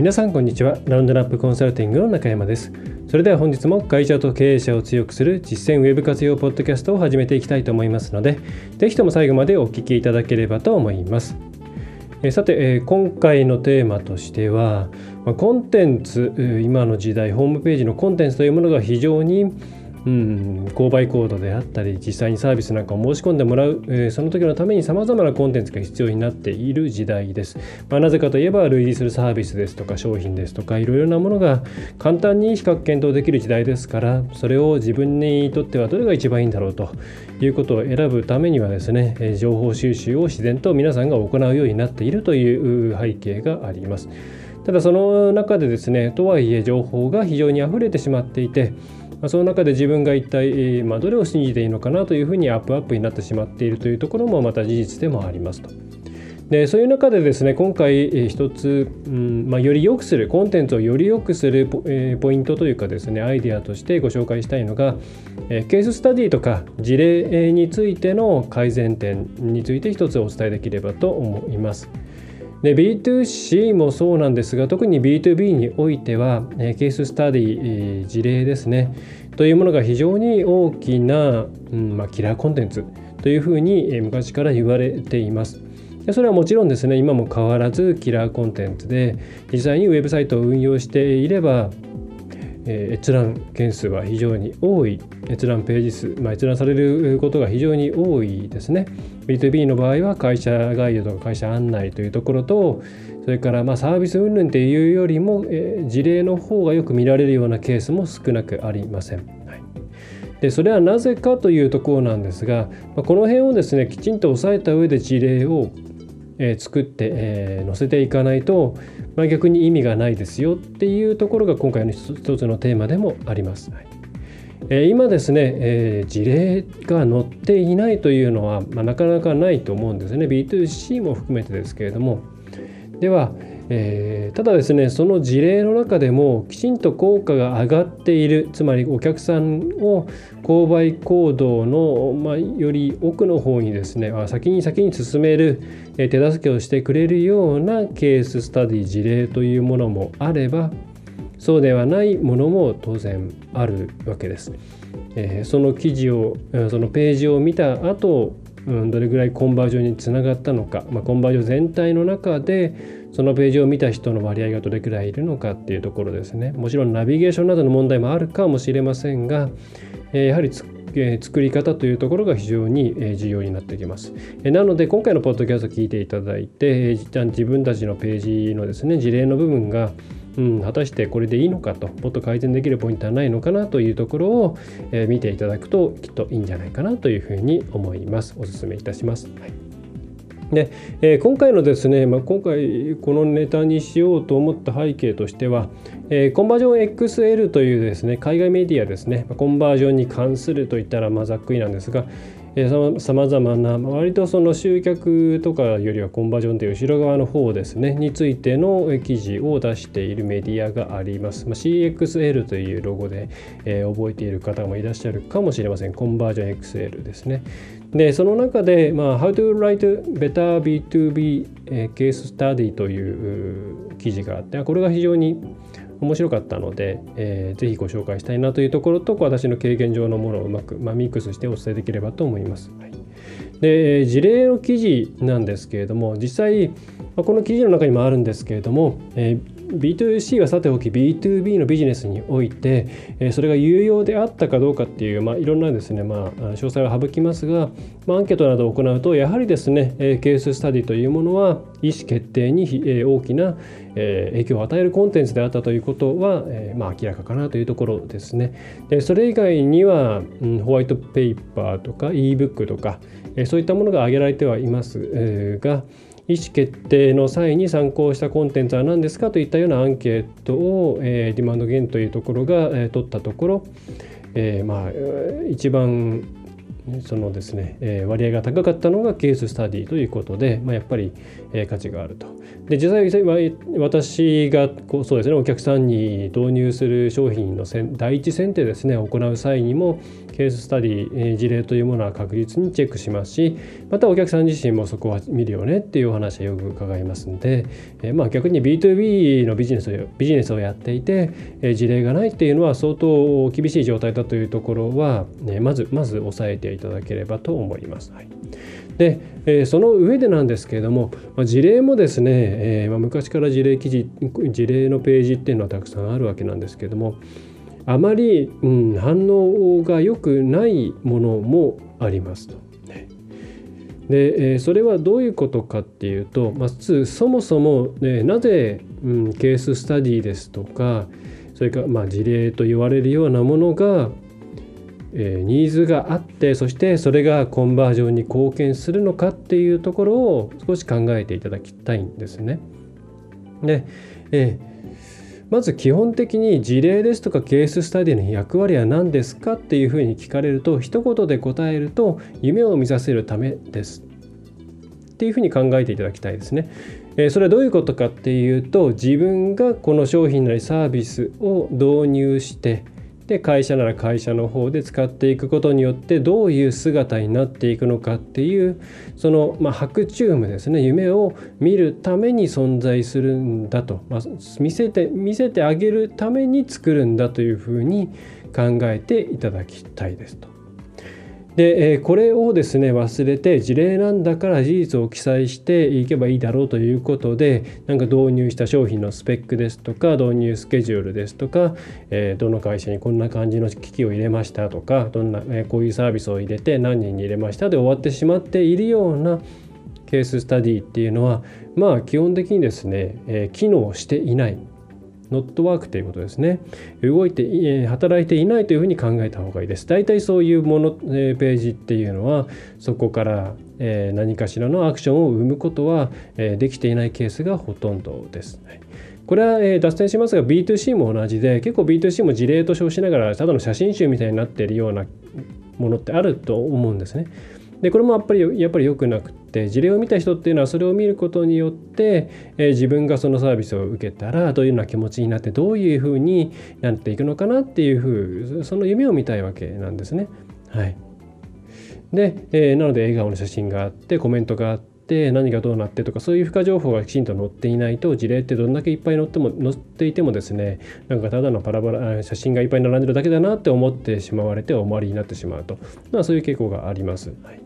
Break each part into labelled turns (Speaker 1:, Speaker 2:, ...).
Speaker 1: 皆さんこんにちは。ラウンドナップコンサルティングの中山です。それでは本日も会社と経営者を強くする実践ウェブ活用ポッドキャストを始めていきたいと思いますので是非とも最後までお聞きいただければと思います。えさて、今回のテーマとしては、まコンテンツ今の時代ホームページのコンテンツというものが非常にうん、購買コードであったり実際にサービスなんかを申し込んでもらう、えー、その時のためにさまざまなコンテンツが必要になっている時代です、まあ、なぜかといえば類似するサービスですとか商品ですとかいろいろなものが簡単に比較検討できる時代ですからそれを自分にとってはどれが一番いいんだろうということを選ぶためにはですねえ情報収集を自然と皆さんが行うようになっているという背景があります。ただその中でですねとはいえ情報が非常に溢れてしまっていてまあ、その中で自分が一体、まあ、どれを信じていいのかなというふうにアップアップになってしまっているというところもまた事実でもありますと。でそういう中でですね今回一つ、うんまあ、より良くするコンテンツをより良くするポ,、えー、ポイントというかですねアイデアとしてご紹介したいのが、えー、ケーススタディとか事例についての改善点について一つお伝えできればと思います。で B2C もそうなんですが特に B2B においては、えケーススタディ、え事例ですね。というものが非常に大きな、うんまあ、キラーコンテンツというふうに、え昔から言われています。でそれはもちろんですね今も変わらずキラーコンテンツで実際にウェブサイトを運用していればえ閲覧件数は非常に多い。閲覧ページ数、まあ、閲覧されることが非常に多いですね。B2B の場合は会社概要とか会社案内というところとそれからまサービス云々っていうよりも、え事例の方がよく見られるようなケースも少なくありません。はいでそれはなぜかというところなんですが、まこの辺をですねきちんと押さえた上で事例をえ作って、え載せていかないと、まあ、逆に意味がないですよっていうところが今回の一つのテーマでもあります。はい今ですね、え事例が載っていないというのは、まあ、なかなかないと思うんですね。B2C も含めてですけれども。では、えー、ただですねその事例の中でもきちんと効果が上がっているつまりお客さんを購買行動の、まあ、より奥の方にですね先に先に進める手助けをしてくれるようなケーススタディ事例というものもあればそうではないものも当然あるわけです。えー、その記事をそのページを見た後うん、どれぐらいコンバージョンにつながったのか、まあ、コンバージョン全体の中でそのページを見た人の割合がどれくらいいるのかっていうところですねもちろんナビゲーションなどの問題もあるかもしれませんが、えー、やはりえ作り方というところが非常に、え重要になってきます。えなので今回のポッドキャストを聞いていただいて、え自分たちのページのですね事例の部分がうん、果たしてこれでいいのかともっと改善できるポイントはないのかなというところを、えー、見ていただくときっといいんじゃないかなというふうに思いますお勧めいたします。はいで、えー、今回のですね、まあ、今回このネタにしようと思った背景としては、えー、コンバージョン XL というですね海外メディアですねコンバージョンに関するといったらまあざっくりなんですが、さまざまな割とその集客とかよりはコンバージョンという後ろ側の方ですねについての記事を出しているメディアがあります。まあ、CXL というロゴで、えー、覚えている方もいらっしゃるかもしれません。コンバージョン XL ですね。でその中で、まあ、How to write better B2B case study という記事があってこれが非常に面白かったので、えー、ぜひご紹介したいなというところと私の経験上のものをうまく、まあ、ミックスしてお伝えできればと思います。はい、で事例の記事なんですけれども実際、この記事の中にもあるんですけれども、えー B2C はさておき B2B のビジネスにおいて、えそれが有用であったかどうかっていう、まあ、いろんなですね、まあ、詳細は省きますが、まあ、アンケートなどを行うとやはりですね、えケーススタディというものは意思決定に、え大きな、え影響を与えるコンテンツであったということは、えまあ、明らかかなというところですね。でそれ以外には、うん、ホワイトペーパーとか ebook とか、えそういったものが挙げられてはいます、が意思決定の際に参考したコンテンツは何ですかといったようなアンケートを、えー、ディマンドゲインというところが、えー、取ったところ、えー、まあ一番そのですね、えー、割合が高かったのがケーススタディということで、まあ、やっぱり、えー、価値があると。で実際私がこうそうですねお客さんに導入する商品の第一選定ですね行う際にもケーススタディえ事例というものは確実にチェックしますしまたお客さん自身もそこは見るよねっていうお話はよく伺いますんで、えまあ逆に B2B のビジネスをビジネスをやっていて、え事例がないっていうのは相当厳しい状態だというところは、ね、まずまず押さえていただければと思います。はいで、えその上でなんですけれども、ま事例もですね、えま昔から事例記事事例のページっていうのはたくさんあるわけなんですけれどもあまり、うん、反応が良くないものもありますと。で、それはどういうことかっていうとまずそもそも、ね、なぜ、うん、ケーススタディですとかそれから、まあ、事例と言われるようなものが、え、ニーズがあってそしてそれがコンバージョンに貢献するのかっていうところを少し考えていただきたいんですね。で、えまず基本的に事例ですとかケーススタディの役割は何ですかっていうふうに聞かれると一言で答えると夢を見させるためですっていうふうに考えていただきたいですね。それはどういうことかっていうと自分がこの商品なりサービスを導入してで会社なら会社の方で使っていくことによってどういう姿になっていくのかっていうその、まあ、白昼夢ですね夢を見るために存在するんだと、まあ、見せて見せてあげるために作るんだというふうに考えていただきたいですと。で、えこれをですね忘れて事例なんだから事実を記載していけばいいだろうということでなんか導入した商品のスペックですとか導入スケジュールですとか、えどの会社にこんな感じの機器を入れましたとかどんな、えこういうサービスを入れて何人に入れましたで終わってしまっているようなケーススタディっていうのはまあ基本的にですね、え機能していない。ノットワークということですね動いて働いていないというふうに考えた方がいいです大体そういうものページっていうのはそこから何かしらのアクションを生むことはできていないケースがほとんどです。これは脱線しますが B2C も同じで結構 B2C も事例と称しながらただの写真集みたいになっているようなものってあると思うんですね。でこれもやっぱりやっぱり良くなくて事例を見た人っていうのはそれを見ることによって、え、自分がそのサービスを受けたらどういうような気持ちになってどういうふうになっていくのかなっていうふうその夢を見たいわけなんですね。はい、で、えー、なので笑顔の写真があってコメントがあってっ何がどうなってとかそういう付加情報がきちんと載っていないと事例ってどんだけいっぱい載っても載っていてもですねなんかただのパラパラ写真がいっぱい並んでるだけだなって思ってしまわれて終わりになってしまうと、まあ、そういう傾向があります。はい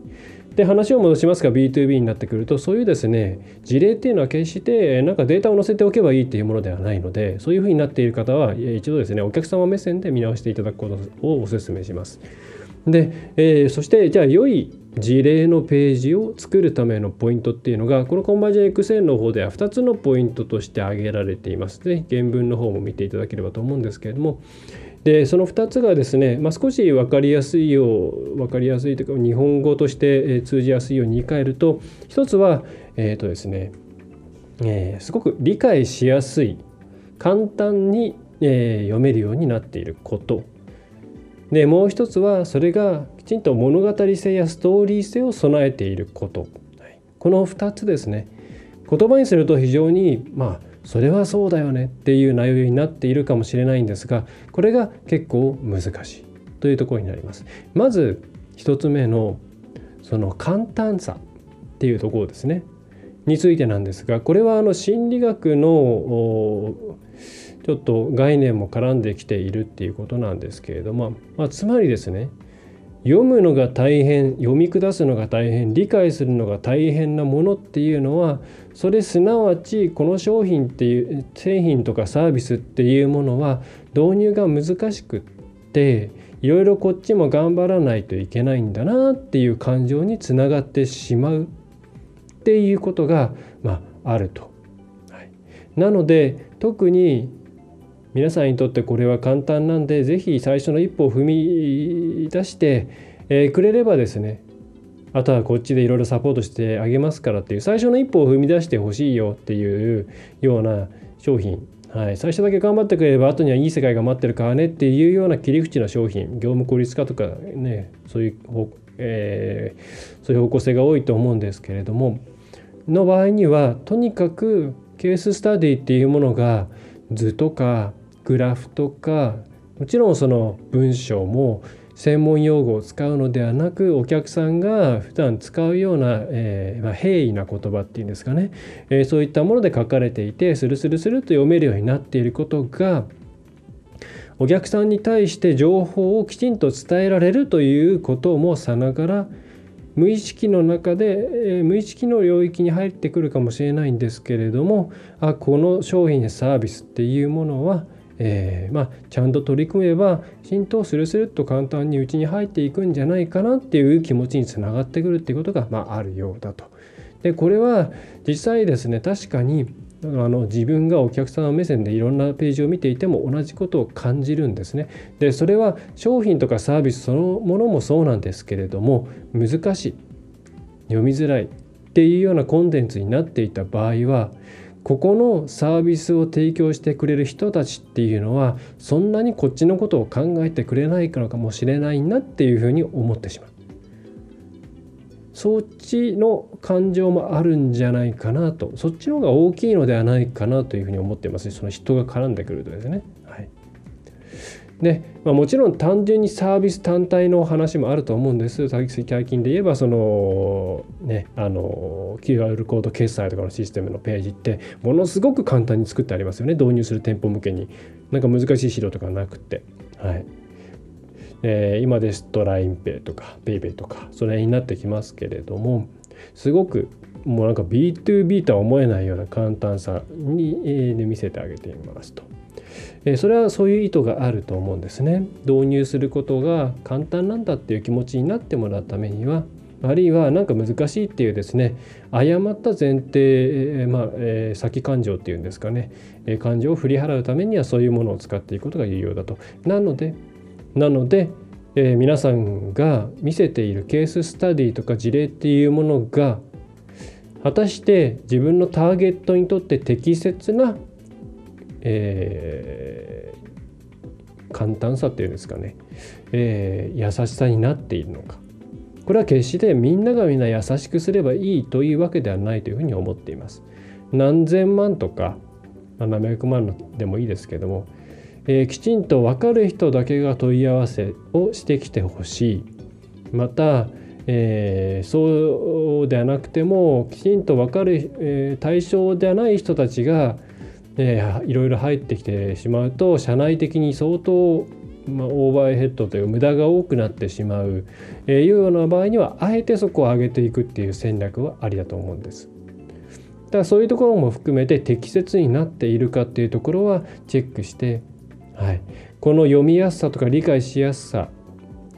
Speaker 1: で話を戻しますが B2B になってくるとそういうですね事例っていうのは決してなんかデータを載せておけばいいっていうものではないのでそういうふうになっている方は一度ですねお客様目線で見直していただくことをお勧めします。で、えー、そしてじゃあ良い事例のページを作るためのポイントっていうのがこのコンバージョン Excel の方では2つのポイントとして挙げられています。ぜひ原文の方も見ていただければと思うんですけれどもでその2つがですね、まあ、少し分かりやすいよう分かりやすいというか日本語として通じやすいように言い換えると1つはえっ、ー、とですね、えー、すごく理解しやすい簡単に、えー、読めるようになっていること。でもう一つはそれがきちんと物語性やストーリー性を備えていること、はい、この2つですね。言葉にすると非常にまあそれはそうだよねっていう内容になっているかもしれないんですがこれが結構難しいというところになります。まず1つ目のその簡単さっていうところですね。についてなんですがこれはあの心理学のちょっと概念も絡んできているっていうことなんですけれども、まあ、つまりですね読むのが大変読み下すのが大変理解するのが大変なものっていうのはそれすなわちこの商品っていう製品とかサービスっていうものは導入が難しくっていろいろこっちも頑張らないといけないんだなっていう感情につながってしまうっていうことが、まあ、あると。はい、なので特に皆さんにとってこれは簡単なんで是非最初の一歩を踏み出して、え、くれればですねあとはこっちでいろいろサポートしてあげますからっていう最初の一歩を踏み出してほしいよっていうような商品。はい、最初だけ頑張ってくれれば後にはいい世界が待ってるからねっていうような切り口の商品業務効率化とかねそういう、えー、そういう方向性が多いと思うんですけれどもの場合にはとにかくケーススタディっていうものが図とかグラフとかもちろんその文章も専門用語を使うのではなくお客さんが普段使うような、えー、まあ、平易な言葉っていうんですかね、えー、そういったもので書かれていてスルスルスルと読めるようになっていることがお客さんに対して情報をきちんと伝えられるということもさながら無意識の中で、えー、無意識の領域に入ってくるかもしれないんですけれどもあこの商品やサービスっていうものはえー、まあ、ちゃんと取り組めば浸透するするっと簡単にうちに入っていくんじゃないかなっていう気持ちにつながってくるっていうことが、まあ、あるようだと。でこれは実際ですね確かにあの自分がお客様目線でいろんなページを見ていても同じことを感じるんですね。でそれは商品とかサービスそのものもそうなんですけれども難しい読みづらいっていうようなコンテンツになっていた場合はここのサービスを提供してくれる人たちっていうのはそんなにこっちのことを考えてくれないのかもしれないなっていうふうに思ってしまう。そっちの感情もあるんじゃないかなとそっちの方が大きいのではないかなというふうに思ってますその人が絡んでくるとですねはい。で、まあ、もちろん単純にサービス単体の話もあると思うんです。最近で言えばそのねあの QR コード決済とかのシステムのページってものすごく簡単に作ってありますよね。導入する店舗向けに。なんか難しい資料とかなくて。はい。えー、今ですと LINEPay とか PayPay とかそれになってきますけれどもすごくもうなんか B2B とは思えないような簡単さに、えー、見せてあげていますと。それはそういう意図があると思うんですね。導入することが簡単なんだっていう気持ちになってもらうためにはあるいは何か難しいっていうですね誤った前提、まあえ、先感情っていうんですかね、え感情を振り払うためにはそういうものを使っていくことが有用だと。なのでなので、えー、皆さんが見せているケーススタディとか事例っていうものが果たして自分のターゲットにとって適切なえー、簡単さっていうんですかね、えー、優しさになっているのか。これは決してみんながみんな優しくすればいいというわけではないというふうに思っています。何千万とか、まあ、何百万でもいいですけども、えー、きちんと分かる人だけが問い合わせをしてきてほしい。また、えー、そうではなくてもきちんと分かる、えー、対象ではない人たちがえいろいろ入ってきてしまうと社内的に相当、まあ、オーバーヘッドという無駄が多くなってしまう、えー、いうような場合にはあえてそこを上げていくっていう戦略はありだと思うんです。だからそういうところも含めて適切になっているかっていうところはチェックして、はい、この読みやすさとか理解しやすさ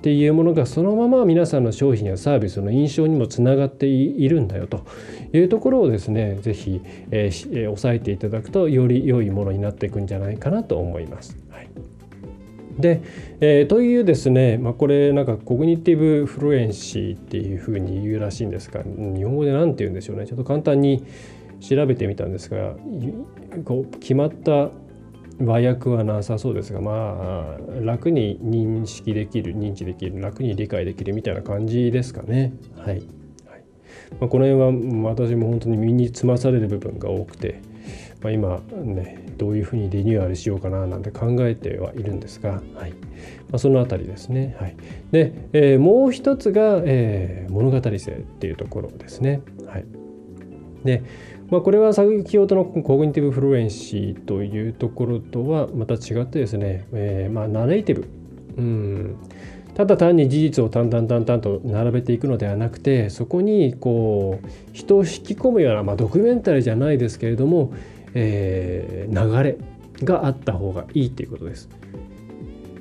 Speaker 1: っていうものがそのまま皆さんの商品やサービスの印象にもつながっているんだよというところをですね是非、えー、押さえていただくとより良いものになっていくんじゃないかなと思います。はいで、えー、というですね、まあ、これなんか cognitive fluency っていうふうに言うらしいんですが日本語で何て言うんでしょうねちょっと簡単に調べてみたんですがこう決まった和訳はなさそうですがまあ楽に認識できる認知できる楽に理解できるみたいな感じですかね。はい、はい。まあ、この辺は私も本当に身につまされる部分が多くて、まあ、今ねどういうふうにリニューアルしようかななんて考えてはいるんですが、はい。まあ、その辺りですね、はい、で、えー、もう一つが、えー、物語性っていうところですね。はい。でまあ、これは先ほどの cognitive fluency というところとはまた違ってですね、えー、まあ narrative、うん、ただ単に事実を淡々淡々と並べていくのではなくてそこにこう人を引き込むような、まあ、ドキュメンタリーじゃないですけれども、えー、流れがあった方がいいということです。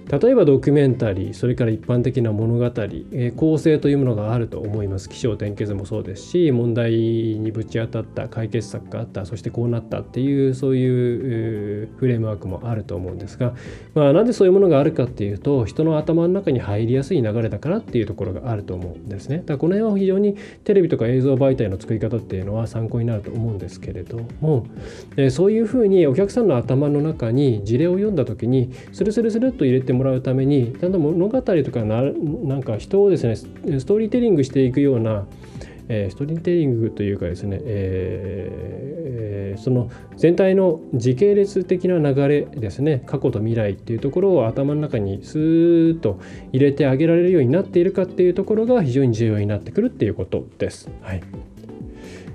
Speaker 1: 例えばドキュメンタリーそれから一般的な物語、えー、構成というものがあると思います。起承転結もそうですし問題にぶち当たった解決策があったそしてこうなったっていうそういう、フレームワークもあると思うんですが、まあ、なんでそういうものがあるかっていうと人の頭の中に入りやすい流れだからっていうところがあると思うんですね。だからこの辺は非常にテレビとか映像媒体の作り方っていうのは参考になると思うんですけれども、えー、そういうふうにお客さんの頭の中に事例を読んだ時にスルスルスルっと入れてももらうためにちゃん物語とかななんか人をですねストーリーテリングしていくようなえー、ストーリーテリングというかですね、えー、その全体の時系列的な流れですね過去と未来っていうところを頭の中にスーッと入れてあげられるようになっているかっていうところが非常に重要になってくるっていうことです。はい、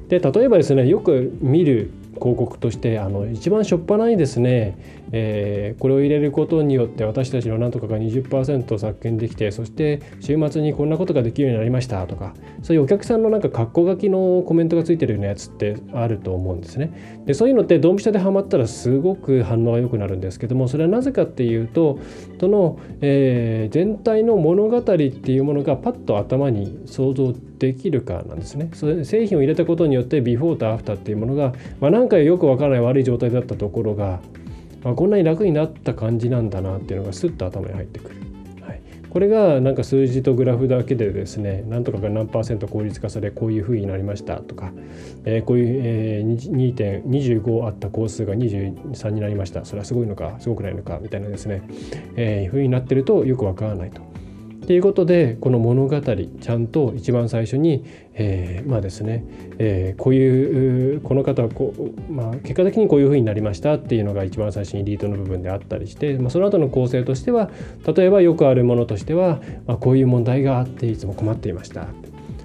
Speaker 1: で例えばですねよく見る広告としてあの一番しょっぱないですね、えー、これを入れることによって私たちのなんとかが20%削減できてそして週末にこんなことができるようになりましたとかそういうお客さんのなんか括弧書きのコメントがついてるようなやつってあると思うんですね。でそういうのってドンピシャでハマったらすごく反応が良くなるんですけどもそれはなぜかっていうとその、えー、全体の物語っていうものがパッと頭に想像できるかなんですね。それ製品を入れたことによってビフォーとアフターっていうものが、まあ、なんかよくわからない悪い状態だったところが、あ、こんなに楽になった感じなんだなっていうのがスッと頭に入ってくる。はい、これがなんか数字とグラフだけでですねなんとかが何パーセント効率化されこういうふうになりましたとか、えー、こういう、えー、2.25あった工数が23になりましたそれはすごいのかすごくないのかみたいなですね、えー、ふうになってるとよくわからないと。ていうことでこの物語ちゃんと一番最初に、えー、まあですね、えー、こういうこの方はこう、まあ、結果的にこういうふうになりましたっていうのが一番最初にリートの部分であったりして、まあ、その後の構成としては例えばよくあるものとしては、まあ、こういう問題があっていつも困っていました。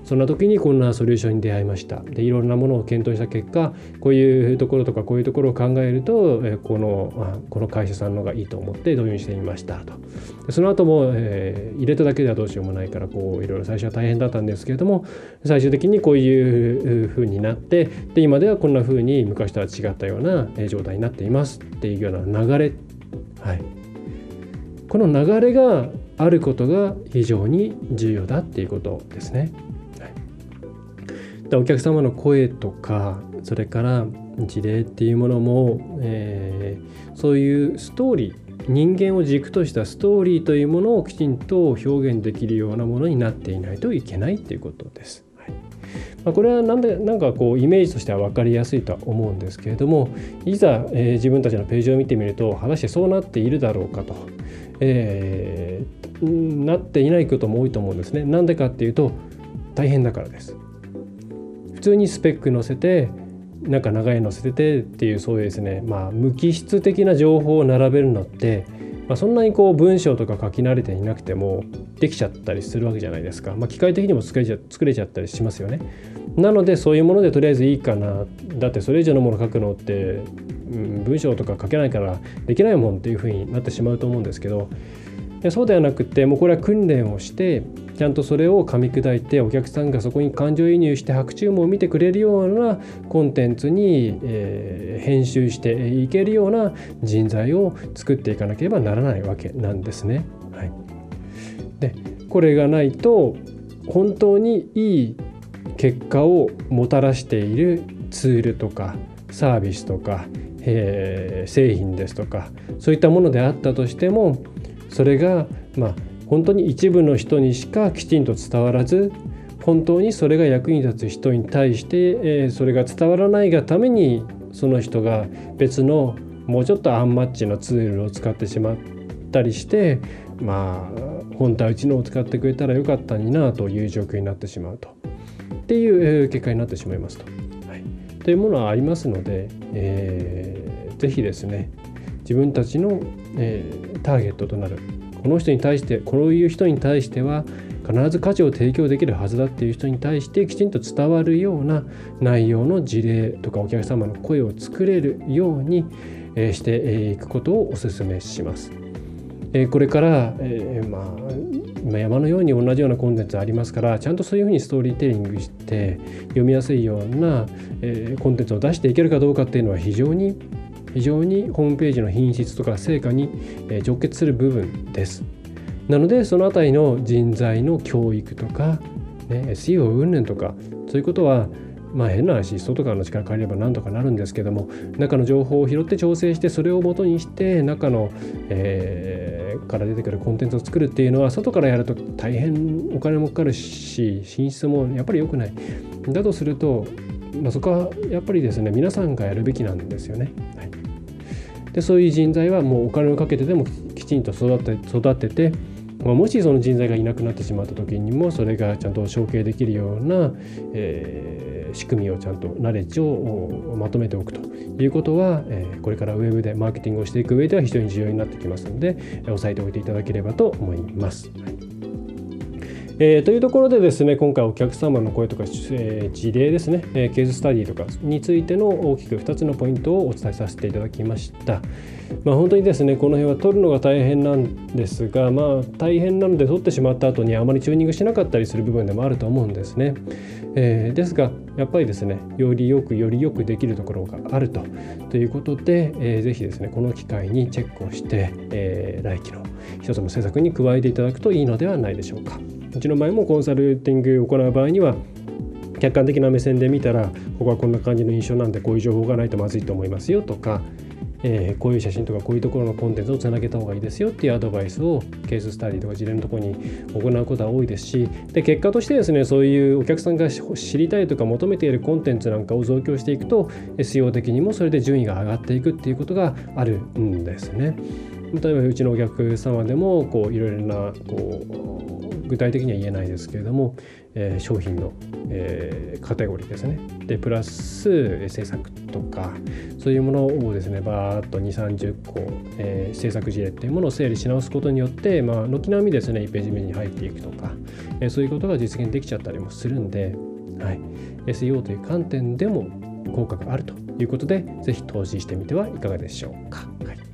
Speaker 1: そんな時にこんなソリューションに出会いました。でいろんなものを検討した結果こういうところとかこういうところを考えるとこのこの会社さんのがいいと思って導入してみましたと。でその後も、えー、入れただけではどうしようもないからこういろいろ最初は大変だったんですけれども最終的にこういう風になってで今ではこんな風に昔とは違ったような状態になっていますっていうような流れ、はい、この流れがあることが非常に重要だっていうことですね。お客様の声とかそれから事例っていうものも、えー、そういうストーリー人間を軸としたストーリーというものをきちんと表現できるようなものになっていないといけないっていうことです。はいまあ、これはなんでなんかこうイメージとしては分かりやすいとは思うんですけれどもいざ、えー、自分たちのページを見てみると果たしてそうなっているだろうかと、えー、なっていないことも多いと思うんですね。なんでかっていうと大変だからです。通にスペック載せてなんか長い載せててっていうそういうですね。まあ無機質的な情報を並べるのって、まあ、そんなにこう文章とか書き慣れていなくてもできちゃったりするわけじゃないですか、まあ、機械的にも作れちゃ作れちゃったりしますよね。なのでそういうものでとりあえずいいかな。だってそれ以上のもの書くのって、うん、文章とか書けないからできないもんっていうふうになってしまうと思うんですけど。そうではなくてもうこれは訓練をしてちゃんとそれを噛み砕いてお客さんがそこに感情移入して白昼夢を見てくれるようなコンテンツに、えー、編集していけるような人材を作っていかなければならないわけなんですね。はい、でこれがないと本当にいい結果をもたらしているツールとかサービスとか、えー、製品ですとかそういったものであったとしてもそれがまあ本当に一部の人にしかきちんと伝わらず本当にそれが役に立つ人に対して、えー、それが伝わらないがためにその人が別のもうちょっとアンマッチなツールを使ってしまったりしてまあ本当はうちのを使ってくれたらよかったになという状況になってしまうとっていう結果になってしまいますと。はい、というものはありますので、えー、ぜひですね自分たちの、えー、ターゲットとなるこの人に対してこういう人に対しては必ず価値を提供できるはずだっていう人に対してきちんと伝わるような内容の事例とかお客様の声を作れるようにしていくことをお勧めします。これから、えー、まあ山のように同じようなコンテンツありますからちゃんとそういうふうにストーリーテリングして読みやすいような、えー、コンテンツを出していけるかどうかっていうのは非常に非常にホームページの品質とか成果に直結する部分です。なのでそのあたりの人材の教育とか、ね、SEO 云々とかそういうことはまあ変な話外からの力借りればなんとかなるんですけども中の情報を拾って調整してそれをもとにして中の、えー、から出てくるコンテンツを作るっていうのは外からやると大変お金もかかるし品質もやっぱり良くないだとすると、まあ、そこはやっぱりですね皆さんがやるべきなんですよね。はい、でそういう人材はもうお金をかけてでもきちんと育て育ててまあ、もしその人材がいなくなってしまった時にもそれがちゃんと承継できるような、えー、仕組みをちゃんとナレッジをまとめておくということは、えー、これからウェブでマーケティングをしていく上では非常に重要になってきますので、押さえておいていただければと思います。はいえー、というところでですね今回お客様の声とか、えー、事例ですね、えー、ケーススタディとかについての大きく2つのポイントをお伝えさせていただきました。まあ、本当にですねこの辺は取るのが大変なんですがまあ大変なので取ってしまった後にあまりチューニングしなかったりする部分でもあると思うんですね。えー、ですがやっぱりですねよりよくよりよくできるところがあるとということで、えー、ぜひですねこの機会にチェックをして、えー、来期の一つの施策に加えていただくといいのではないでしょうか。うちの場合もコンサルティングを行う場合には客観的な目線で見たらここはこんな感じの印象なんでこういう情報がないとまずいと思いますよとか、えー、こういう写真とかこういうところのコンテンツをつなげた方がいいですよっていうアドバイスをケーススタディとか事例のところに行うことは多いですしで結果としてですねそういうお客さんが知りたいとか求めているコンテンツなんかを増強していくと SEO 的にもそれで順位が上がっていくっていうことがあるんですね。例えばうちのお客様でもこういろいろなこう具体的には言えないですけれども、えー、商品の、えー、カテゴリーですね。でプラス制作とかそういうものをですねバーッと2 3 0個、えー、制作事例っていうものを整理し直すことによって、まあ、軒並みですね1ページ目に入っていくとか、えー、そういうことが実現できちゃったりもするんで、はい、SEO という観点でも効果があるということでぜひ投資してみてはいかがでしょうか。はい。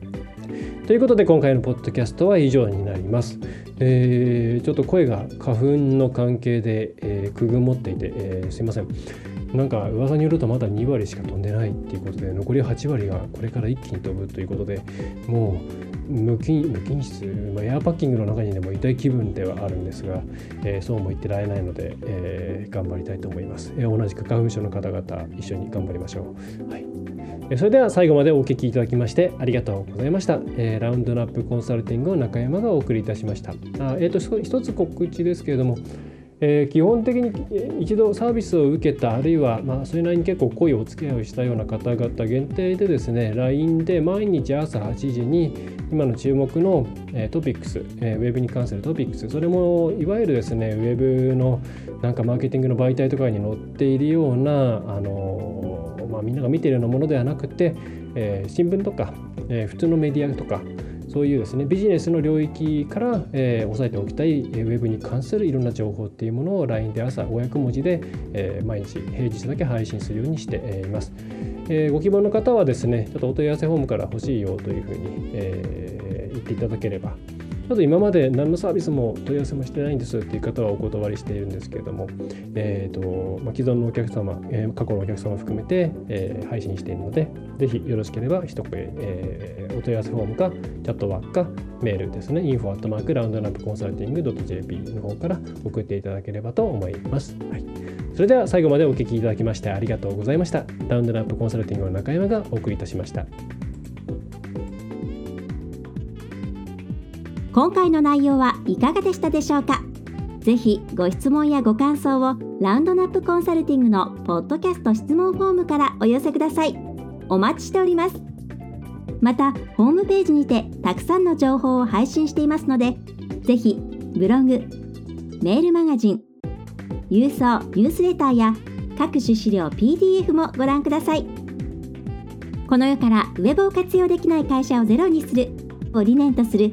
Speaker 1: ということで今回のポッドキャストは以上になります。えー、ちょっと声が花粉の関係で、えー、くぐもっていて、えー、すいません。なんか噂によるとまだ2割しか飛んでないっていうことで残り8割がこれから一気に飛ぶということでもう無菌無菌室、まあ、エアパッキングの中にでも痛い気分ではあるんですが、えー、そうも言ってられないので、えー、頑張りたいと思います、えー、同じく花粉症の方々一緒に頑張りましょう、はいえそれでは最後までお聞きいただきましてありがとうございました。えー、ラウンドナップコンサルティングを中山がお送りいたしました。あえーと、一つ告知ですけれども、えー、基本的に一度サービスを受けたあるいは、まあ、それなりに結構濃いお付き合いをしたような方々限定でですね LINE で毎日朝8時に今の注目の、えー、トピックス、えー、ウェブに関するトピックスそれもいわゆるですねウェブのなんかマーケティングの媒体とかに載っているようなあのまあ、みんなが見ているようなものではなくて、えー、新聞とか、えー、普通のメディアとかそういうですねビジネスの領域から、えー、押さえておきたいウェブに関するいろんな情報っていうものを LINE で朝500文字で、えー、毎日平日だけ配信するようにしています、えー、ご希望の方はですねちょっとお問い合わせフォームから欲しいよというふうに、えー、言っていただければちょっと今まで何のサービスも問い合わせもしてないんですっていう方はお断りしているんですけれども、えーとま、既存のお客様、えー、過去のお客様含めて、えー、配信しているので、ぜひよろしければ一声、えー、お問い合わせフォームか、チャットワークか、メールですね、info アットマークラウンドナップコンサルティング .jp の方から送っていただければと思います。はい、それでは最後までお聞きいただきましてありがとうございました。ラウンドナップコンサルティングの中山がお送りいたしました。
Speaker 2: 今回の内容はいかがでしたでしょうか？ぜひご質問やご感想をラウンドナップコンサルティングのポッドキャスト質問フォームからお寄せください。お待ちしております。またホームページにてたくさんの情報を配信していますのでぜひブログメールマガジン郵送ニュースレターや各種資料 PDF もご覧ください。この世からウェブを活用できない会社をゼロにするを理念とする